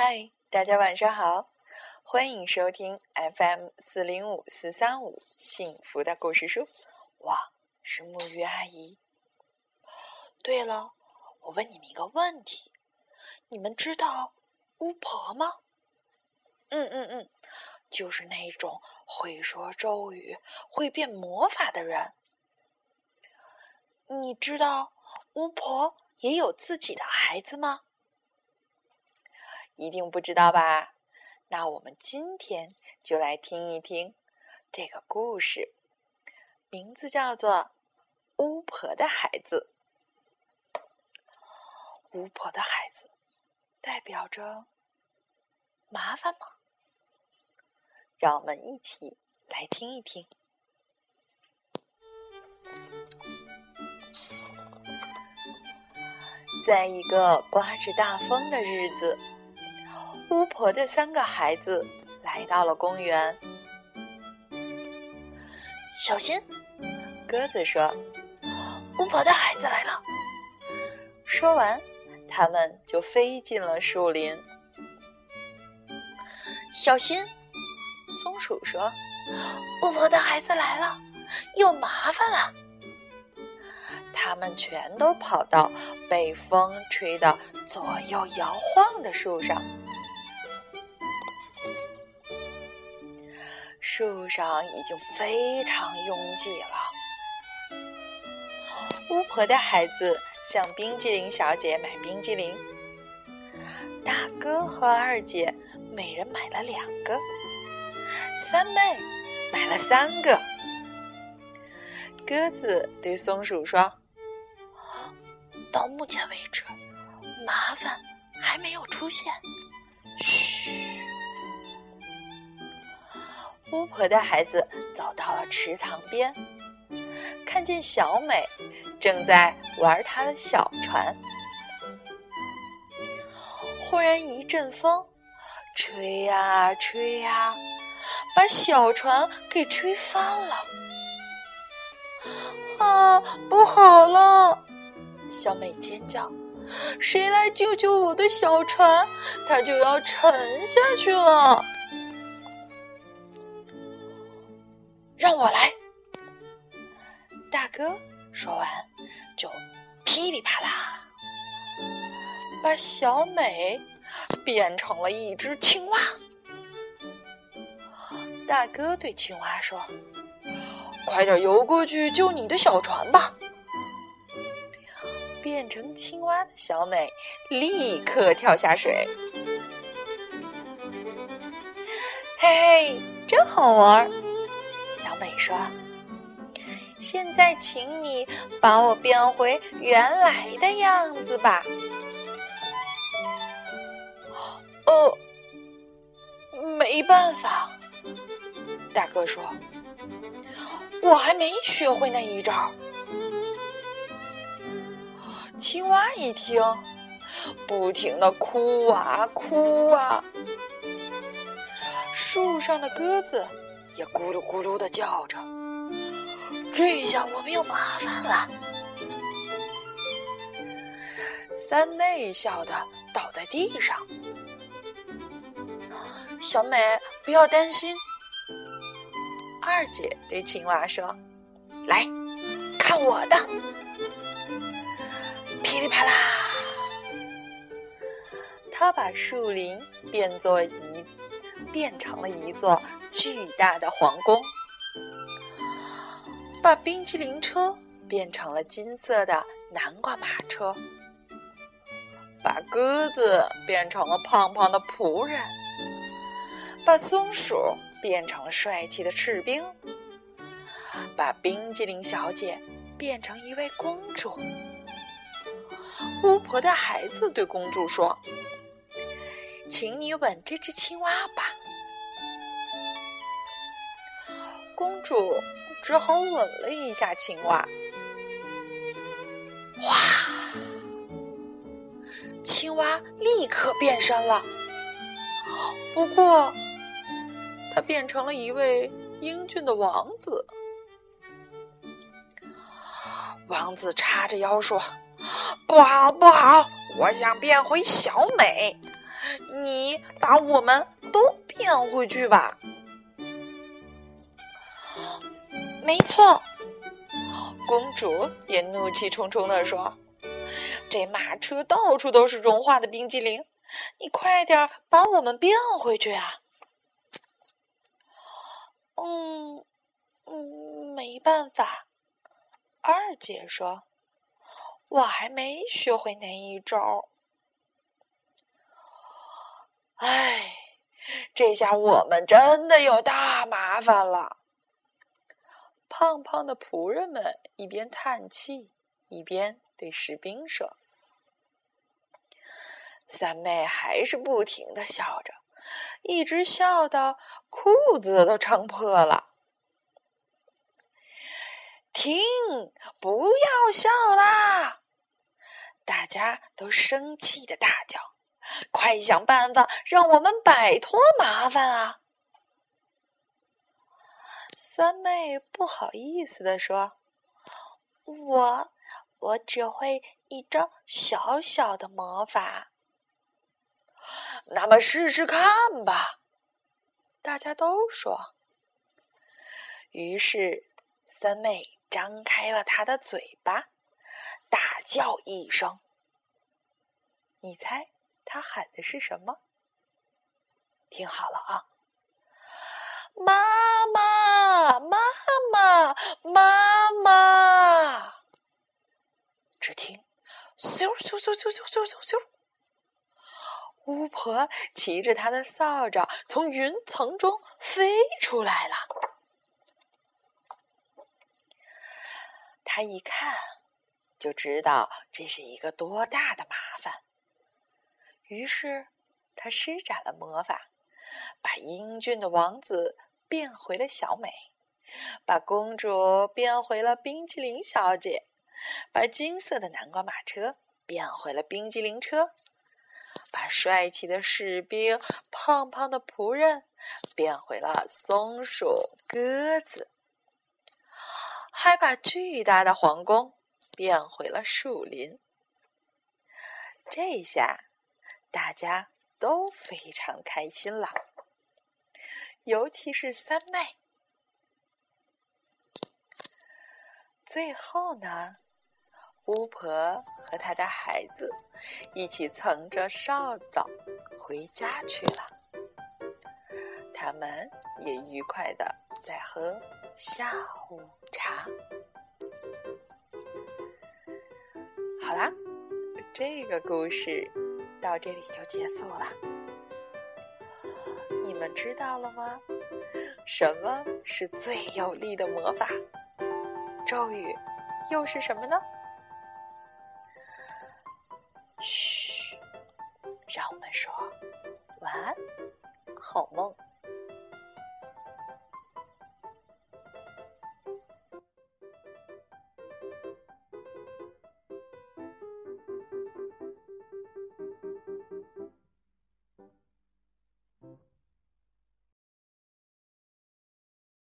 嗨，大家晚上好，欢迎收听 FM 四零五四三五幸福的故事书，我是木鱼阿姨。对了，我问你们一个问题，你们知道巫婆吗？嗯嗯嗯，就是那种会说咒语、会变魔法的人。你知道巫婆也有自己的孩子吗？一定不知道吧？那我们今天就来听一听这个故事，名字叫做《巫婆的孩子》。巫婆的孩子代表着麻烦吗？让我们一起来听一听。在一个刮着大风的日子。巫婆的三个孩子来到了公园。小心，鸽子说：“巫婆的孩子来了。”说完，他们就飞进了树林。小心，松鼠说：“巫婆的孩子来了，有麻烦了。”他们全都跑到被风吹得左右摇晃的树上。树上已经非常拥挤了。巫婆的孩子向冰激凌小姐买冰激凌，大哥和二姐每人买了两个，三妹买了三个。鸽子对松鼠说：“到目前为止，麻烦还没有出现。”嘘。巫婆的孩子走到了池塘边，看见小美正在玩她的小船。忽然一阵风，吹呀吹呀，把小船给吹翻了。啊，不好了！小美尖叫：“谁来救救我的小船？它就要沉下去了！”让我来，大哥说完，就噼里啪啦把小美变成了一只青蛙。大哥对青蛙说：“快点游过去救你的小船吧！”变成青蛙的小美立刻跳下水，嘿嘿，真好玩儿。小美说：“现在，请你把我变回原来的样子吧。”哦，没办法，大哥说：“我还没学会那一招。”青蛙一听，不停的哭啊哭啊。树上的鸽子。也咕噜咕噜的叫着，这下我们有麻烦了。三妹笑的倒在地上。小美，不要担心。二姐对青蛙说：“来看我的！”噼里啪啦，他把树林变作一。变成了一座巨大的皇宫，把冰淇淋车变成了金色的南瓜马车，把鸽子变成了胖胖的仆人，把松鼠变成了帅气的士兵，把冰激凌小姐变成一位公主。巫婆的孩子对公主说。请你吻这只青蛙吧，公主只好吻了一下青蛙。哇，青蛙立刻变身了。不过，它变成了一位英俊的王子。王子叉着腰说：“不好，不好，我想变回小美。”你把我们都变回去吧。没错，公主也怒气冲冲地说：“这马车到处都是融化的冰激凌，你快点把我们变回去啊！”嗯嗯，没办法。二姐说：“我还没学会那一招。”哎，这下我们真的有大麻烦了。胖胖的仆人们一边叹气，一边对士兵说：“三妹还是不停的笑着，一直笑到裤子都撑破了。”停！不要笑啦！大家都生气的大叫：“快想办法让我们摆脱麻烦啊！”三妹不好意思地说：“我我只会一招小小的魔法。”那么试试看吧！大家都说。于是三妹张开了她的嘴巴，大叫一声。你猜他喊的是什么？听好了啊！妈妈，妈妈，妈妈！只听“咻咻咻咻咻咻咻咻”，巫婆骑着她的扫帚从云层中飞出来了。她一看就知道这是一个多大的麻烦，于是她施展了魔法，把英俊的王子。变回了小美，把公主变回了冰淇淋小姐，把金色的南瓜马车变回了冰激凌车，把帅气的士兵、胖胖的仆人变回了松鼠、鸽子，还把巨大的皇宫变回了树林。这下大家都非常开心了。尤其是三妹。最后呢，巫婆和她的孩子一起乘着扫帚回家去了。他们也愉快的在喝下午茶。好啦，这个故事到这里就结束了。你们知道了吗？什么是最有力的魔法？咒语又是什么呢？嘘，让我们说晚安，好梦。